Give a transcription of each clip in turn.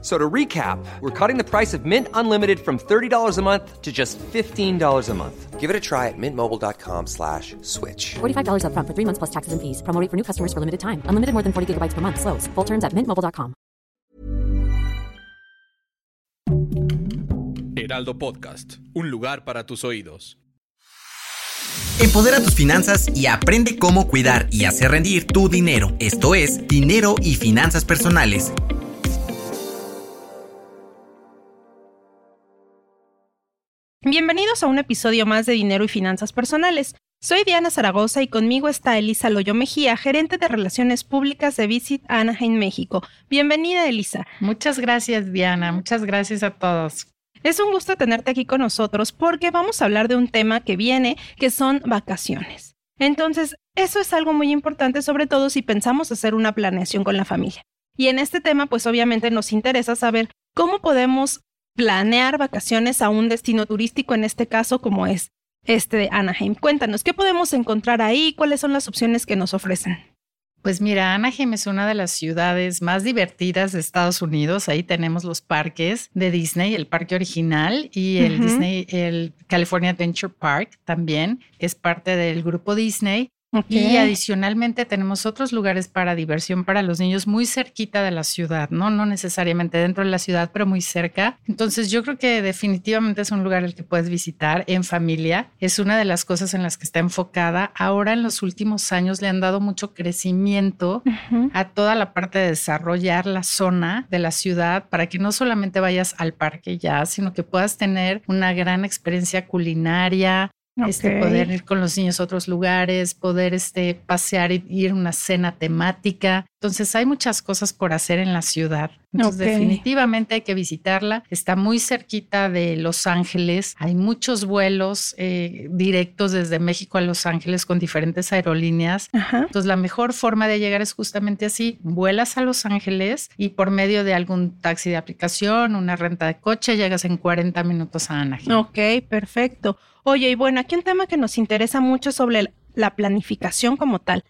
So to recap, we're cutting the price of Mint Unlimited from $30 a month to just $15 a month. Give it a try at mintmobile.com slash switch. $45 upfront for three months plus taxes and fees. Promo rate for new customers for limited time. Unlimited more than 40 gigabytes per month. Slows. Full terms at mintmobile.com. Heraldo Podcast, un lugar para tus oídos. Empodera tus finanzas y aprende cómo cuidar y hacer rendir tu dinero. Esto es Dinero y Finanzas Personales Bienvenidos a un episodio más de Dinero y Finanzas Personales. Soy Diana Zaragoza y conmigo está Elisa Loyo Mejía, gerente de Relaciones Públicas de Visit Anaheim, México. Bienvenida, Elisa. Muchas gracias, Diana. Muchas gracias a todos. Es un gusto tenerte aquí con nosotros porque vamos a hablar de un tema que viene, que son vacaciones. Entonces, eso es algo muy importante, sobre todo si pensamos hacer una planeación con la familia. Y en este tema, pues obviamente nos interesa saber cómo podemos planear vacaciones a un destino turístico, en este caso como es este de Anaheim. Cuéntanos, ¿qué podemos encontrar ahí? ¿Cuáles son las opciones que nos ofrecen? Pues mira, Anaheim es una de las ciudades más divertidas de Estados Unidos. Ahí tenemos los parques de Disney, el parque original y el Disney, el California Adventure Park también, que es parte del grupo Disney. Y adicionalmente tenemos otros lugares para diversión para los niños muy cerquita de la ciudad, ¿no? No necesariamente dentro de la ciudad, pero muy cerca. Entonces yo creo que definitivamente es un lugar el que puedes visitar en familia. Es una de las cosas en las que está enfocada. Ahora en los últimos años le han dado mucho crecimiento a toda la parte de desarrollar la zona de la ciudad para que no solamente vayas al parque ya, sino que puedas tener una gran experiencia culinaria, este, poder ir con los niños a otros lugares, poder este, pasear y ir a una cena temática. Entonces hay muchas cosas por hacer en la ciudad. Entonces definitivamente hay que visitarla. Está muy cerquita de Los Ángeles. Hay muchos vuelos eh, directos desde México a Los Ángeles con diferentes aerolíneas. Entonces la mejor forma de llegar es justamente así. Vuelas a Los Ángeles y por medio de algún taxi de aplicación, una renta de coche, llegas en 40 minutos a Anaheim. Ok, perfecto. Oye, y bueno, aquí un tema que nos interesa mucho sobre la planificación como tal.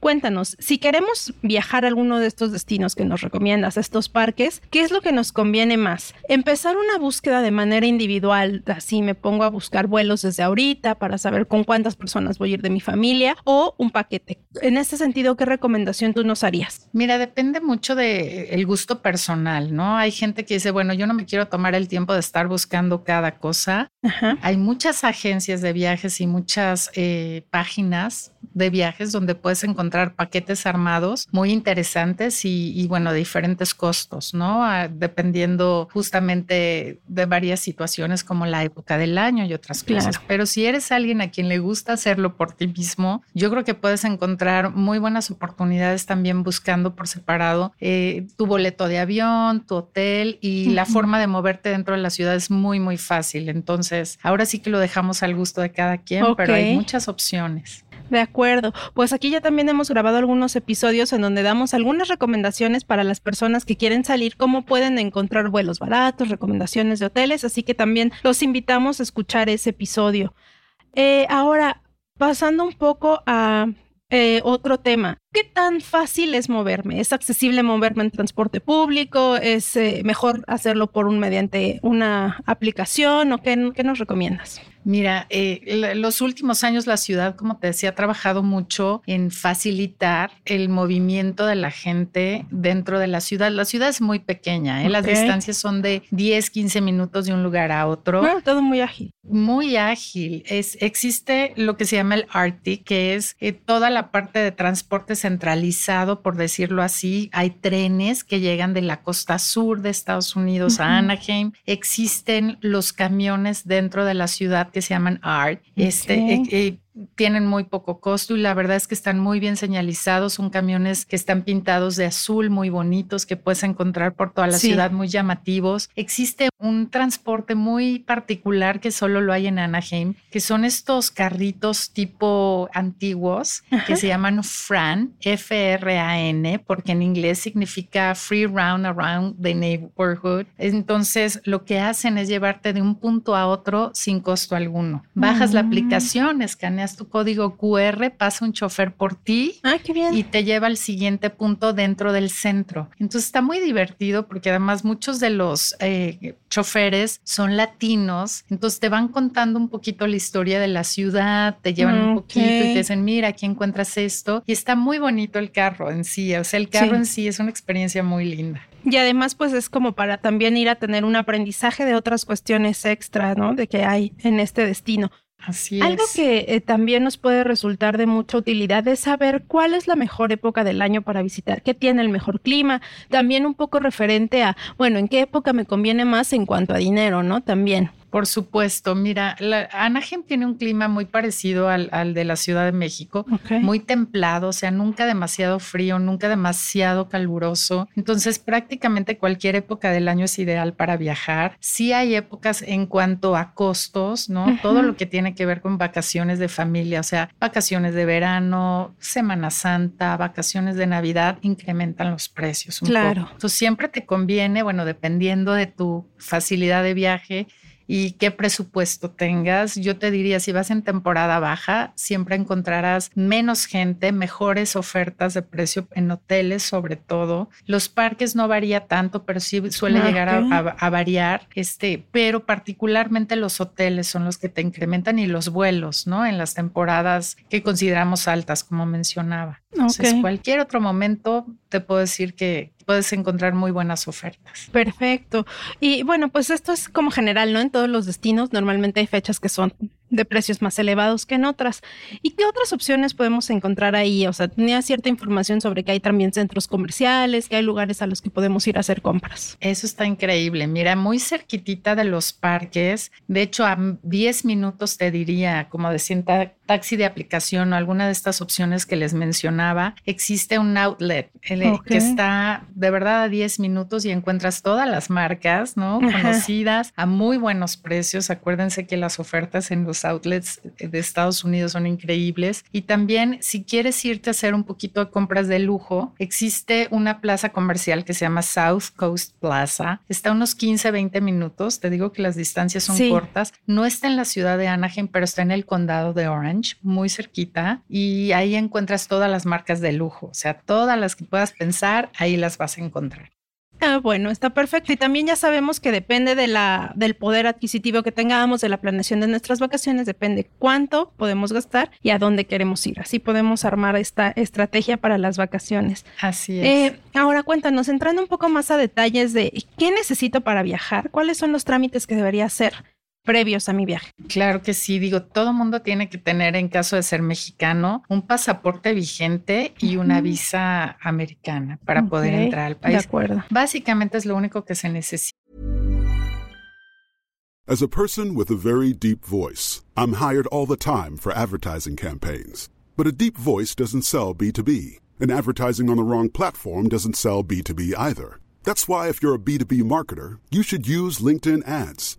Cuéntanos, si queremos viajar a alguno de estos destinos que nos recomiendas, estos parques, ¿qué es lo que nos conviene más? Empezar una búsqueda de manera individual, así me pongo a buscar vuelos desde ahorita para saber con cuántas personas voy a ir de mi familia o un paquete. En ese sentido, ¿qué recomendación tú nos harías? Mira, depende mucho del el gusto personal, ¿no? Hay gente que dice, bueno, yo no me quiero tomar el tiempo de estar buscando cada cosa. Hay muchas agencias de viajes y muchas eh, páginas de viajes donde puedes encontrar paquetes armados muy interesantes y, bueno, de diferentes costos, ¿no? Ah, dependiendo justamente de varias situaciones como la época del año y otras cosas. Pero si eres alguien a quien le gusta hacerlo por ti mismo, yo creo que puedes encontrar muy buenas oportunidades también buscando por separado eh, tu boleto de avión, tu hotel y la forma de moverte dentro de la ciudad es muy, muy fácil. Entonces, ahora sí que lo dejamos al gusto de cada quien, pero hay muchas opciones. De acuerdo. Pues aquí ya también hemos grabado algunos episodios en donde damos algunas recomendaciones para las personas que quieren salir, cómo pueden encontrar vuelos baratos, recomendaciones de hoteles, así que también los invitamos a escuchar ese episodio. Eh, ahora, pasando un poco a eh, otro tema. ¿Qué tan fácil es moverme? ¿Es accesible moverme en transporte público? ¿Es eh, mejor hacerlo por un mediante una aplicación o qué, qué nos recomiendas? Mira, eh, los últimos años la ciudad, como te decía, ha trabajado mucho en facilitar el movimiento de la gente dentro de la ciudad. La ciudad es muy pequeña, ¿eh? las distancias son de 10, 15 minutos de un lugar a otro. Bueno, todo muy ágil. Muy ágil. Es, existe lo que se llama el ARTI, que es eh, toda la parte de transporte centralizado, por decirlo así. Hay trenes que llegan de la costa sur de Estados Unidos a Anaheim. Existen los camiones dentro de la ciudad que se llaman ART. Este, eh, eh, tienen muy poco costo y la verdad es que están muy bien señalizados. Son camiones que están pintados de azul, muy bonitos, que puedes encontrar por toda la ciudad, muy llamativos. Existe un transporte muy particular que solo lo hay en Anaheim, que son estos carritos tipo antiguos que se llaman FRAN, F-R-A-N, porque en inglés significa Free Round Around the Neighborhood. Entonces, lo que hacen es llevarte de un punto a otro sin costo alguno. Bajas la mm. aplicación, escaneas tu código QR, pasa un chofer por ti ah, qué bien. y te lleva al siguiente punto dentro del centro. Entonces, está muy divertido porque además muchos de los eh, choferes son latinos, entonces te van contando un poquito la historia de la ciudad, te llevan un poquito y te dicen, mira, aquí encuentras esto. Y está muy bonito el carro en sí, o sea, el carro en sí es una experiencia muy linda. Y además, pues es como para también ir a tener un aprendizaje de otras cuestiones extra, ¿no? De que hay en este destino. Así Algo que eh, también nos puede resultar de mucha utilidad es saber cuál es la mejor época del año para visitar, qué tiene el mejor clima, también un poco referente a, bueno, en qué época me conviene más en cuanto a dinero, ¿no? También. Por supuesto, mira, la, Anaheim tiene un clima muy parecido al, de la Ciudad de México, muy templado, o sea, nunca demasiado frío, nunca demasiado caluroso. Entonces, prácticamente cualquier época del año es ideal para viajar. Sí hay épocas en cuanto a costos, ¿no? Todo lo que tiene que ver con vacaciones de familia, o sea, vacaciones de verano, Semana Santa, vacaciones de Navidad, incrementan los precios un claro. poco. Entonces, siempre te conviene, bueno, dependiendo de tu facilidad de viaje, y qué presupuesto tengas. Yo te diría, si vas en temporada baja, siempre encontrarás menos gente, mejores ofertas de precio en hoteles sobre todo. Los parques no varía tanto, pero sí suele llegar a, variar, este, pero particularmente los hoteles son los que te incrementan y los vuelos, ¿no? En las temporadas que consideramos altas, como mencionaba. Entonces, cualquier otro momento te puedo decir que, puedes encontrar muy buenas ofertas. Perfecto. Y bueno, pues esto es como general, ¿no? En todos los destinos normalmente hay fechas que son de precios más elevados que en otras. ¿Y qué otras opciones podemos encontrar ahí? O sea, tenía cierta información sobre que hay también centros comerciales, que hay lugares a los que podemos ir a hacer compras. Eso está increíble. Mira, muy cerquitita de los parques, de hecho a 10 minutos te diría, como decía, taxi de aplicación o alguna de estas opciones que les mencionaba, existe un outlet que está de verdad a 10 minutos y encuentras todas las marcas, ¿no? Conocidas a muy buenos precios. Acuérdense que las ofertas en los outlets de Estados Unidos son increíbles. Y también si quieres irte a hacer un poquito de compras de lujo, existe una plaza comercial que se llama South Coast Plaza. Está a unos 15, 20 minutos. Te digo que las distancias son cortas. No está en la ciudad de Anaheim, pero está en el condado de Orange, muy cerquita. Y ahí encuentras todas las marcas de lujo. O sea, todas las que puedas pensar, ahí las vas a encontrar. Ah, bueno, está perfecto. Y también ya sabemos que depende de la, del poder adquisitivo que tengamos, de la planeación de nuestras vacaciones, depende cuánto podemos gastar y a dónde queremos ir. Así podemos armar esta estrategia para las vacaciones. Así es. Eh, ahora cuéntanos, entrando un poco más a detalles de qué necesito para viajar, cuáles son los trámites que debería hacer previos a mi viaje. Claro que sí, digo, todo mundo tiene que tener en caso de ser mexicano un pasaporte vigente y una visa americana para poder entrar al país. De acuerdo. Básicamente es lo único que se necesita. As a person with a very deep voice, I'm hired all the time for advertising campaigns. But a deep voice doesn't sell B2B, and advertising on the wrong platform doesn't sell B2B either. That's why if you're a B2B marketer, you should use LinkedIn ads.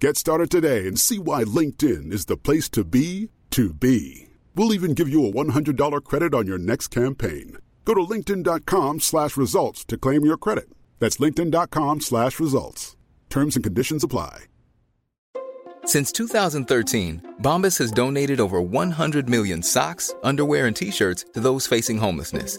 Get started today and see why LinkedIn is the place to be to be. We'll even give you a $100 credit on your next campaign. Go to linkedin.com slash results to claim your credit. That's linkedin.com slash results. Terms and conditions apply. Since 2013, Bombas has donated over 100 million socks, underwear, and T-shirts to those facing homelessness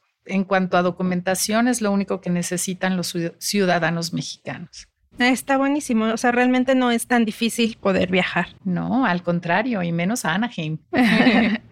en cuanto a documentación es lo único que necesitan los ciudadanos mexicanos. Está buenísimo, o sea, realmente no es tan difícil poder viajar. No, al contrario, y menos a Anaheim.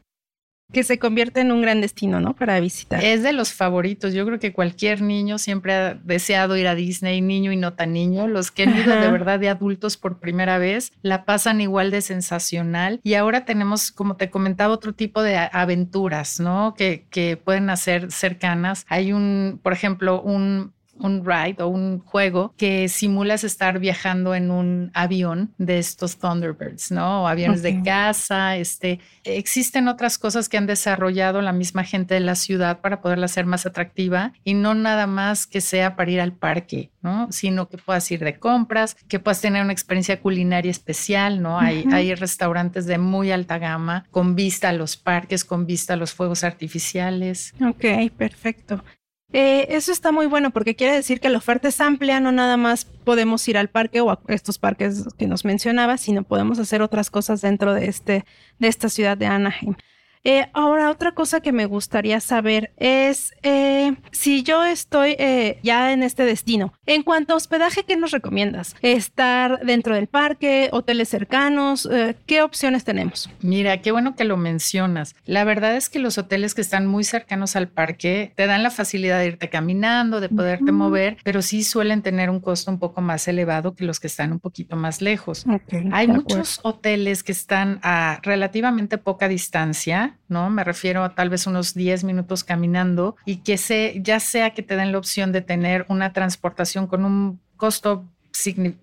que se convierte en un gran destino, ¿no? Para visitar. Es de los favoritos. Yo creo que cualquier niño siempre ha deseado ir a Disney, niño y no tan niño. Los que han ido de verdad de adultos por primera vez la pasan igual de sensacional. Y ahora tenemos, como te comentaba, otro tipo de aventuras, ¿no? Que, que pueden hacer cercanas. Hay un, por ejemplo, un un ride o un juego que simulas estar viajando en un avión de estos Thunderbirds, ¿no? O aviones de casa, este, existen otras cosas que han desarrollado la misma gente de la ciudad para poderla hacer más atractiva y no nada más que sea para ir al parque, ¿no? Sino que puedas ir de compras, que puedas tener una experiencia culinaria especial, ¿no? Hay, hay restaurantes de muy alta gama con vista a los parques, con vista a los fuegos artificiales. Ok, perfecto. Eh, eso está muy bueno porque quiere decir que la oferta es amplia, no nada más podemos ir al parque o a estos parques que nos mencionaba, sino podemos hacer otras cosas dentro de, este, de esta ciudad de Anaheim. Eh, ahora, otra cosa que me gustaría saber es eh, si yo estoy eh, ya en este destino. En cuanto a hospedaje, ¿qué nos recomiendas? ¿Estar dentro del parque, hoteles cercanos? ¿Qué opciones tenemos? Mira, qué bueno que lo mencionas. La verdad es que los hoteles que están muy cercanos al parque te dan la facilidad de irte caminando, de poderte mover, pero sí suelen tener un costo un poco más elevado que los que están un poquito más lejos. Hay muchos hoteles que están a relativamente poca distancia ¿no? Me refiero a tal vez unos 10 minutos caminando y que se, ya sea que te den la opción de tener una transportación con un costo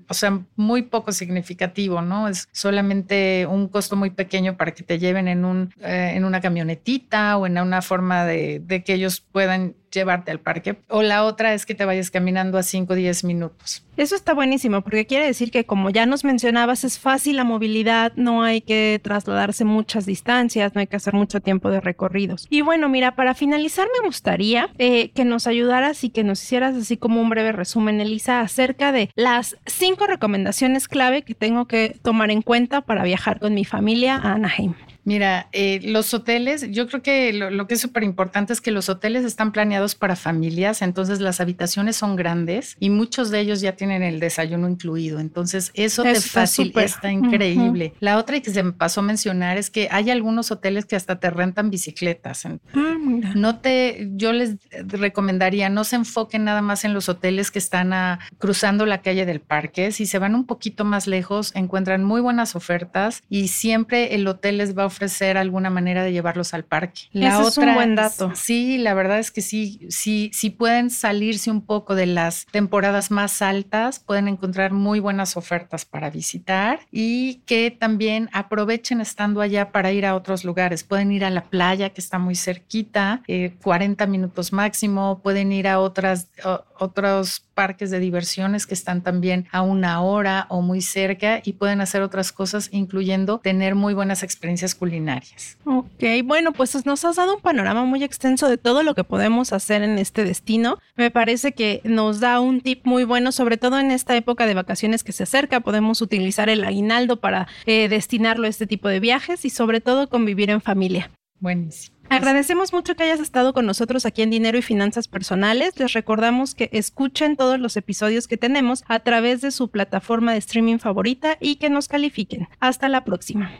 o sea, muy poco significativo, ¿no? Es solamente un costo muy pequeño para que te lleven en, un, eh, en una camionetita o en una forma de, de que ellos puedan llevarte al parque. O la otra es que te vayas caminando a 5 o 10 minutos. Eso está buenísimo porque quiere decir que como ya nos mencionabas, es fácil la movilidad, no hay que trasladarse muchas distancias, no hay que hacer mucho tiempo de recorridos. Y bueno, mira, para finalizar me gustaría eh, que nos ayudaras y que nos hicieras así como un breve resumen, Elisa, acerca de las cinco recomendaciones clave que tengo que tomar en cuenta para viajar con mi familia a Anaheim. Mira, eh, los hoteles, yo creo que lo, que es súper importante es que los hoteles están planeados para familias, entonces las habitaciones son grandes y muchos de ellos ya tienen el desayuno incluido, entonces eso te facilita, está increíble. La otra que se me pasó a mencionar es que hay algunos hoteles que hasta te rentan bicicletas. Ah, no te, yo les recomendaría, no se enfoquen nada más en los hoteles que están cruzando la calle del parque, si se van un poquito más lejos, encuentran muy buenas ofertas y siempre el hotel les va a ofrecer alguna manera de llevarlos al parque. La otra, es un buen dato. Sí, la verdad es que sí, sí, sí pueden salirse un poco de las temporadas más altas, pueden encontrar muy buenas ofertas para visitar y que también aprovechen estando allá para ir a otros lugares. Pueden ir a la playa que está muy cerquita, 40 eh, minutos máximo, pueden ir a otras, otros parques de diversiones que están también a una hora o muy cerca y pueden hacer otras cosas, incluyendo tener muy buenas experiencias culinarias. Ok, bueno, pues nos has dado un panorama muy extenso de todo lo que podemos hacer en este destino. Me parece que nos da un tip muy bueno, sobre todo en esta época de vacaciones que se acerca. Podemos utilizar el aguinaldo para eh, destinarlo a este tipo de viajes y sobre todo convivir en familia. Buenísimo. Agradecemos mucho que hayas estado con nosotros aquí en Dinero y Finanzas Personales. Les recordamos que escuchen todos los episodios que tenemos a través de su plataforma de streaming favorita y que nos califiquen. Hasta la próxima.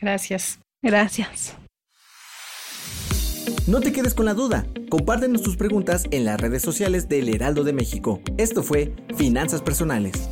Gracias. Gracias. No te quedes con la duda. Compártenos tus preguntas en las redes sociales del Heraldo de México. Esto fue Finanzas Personales.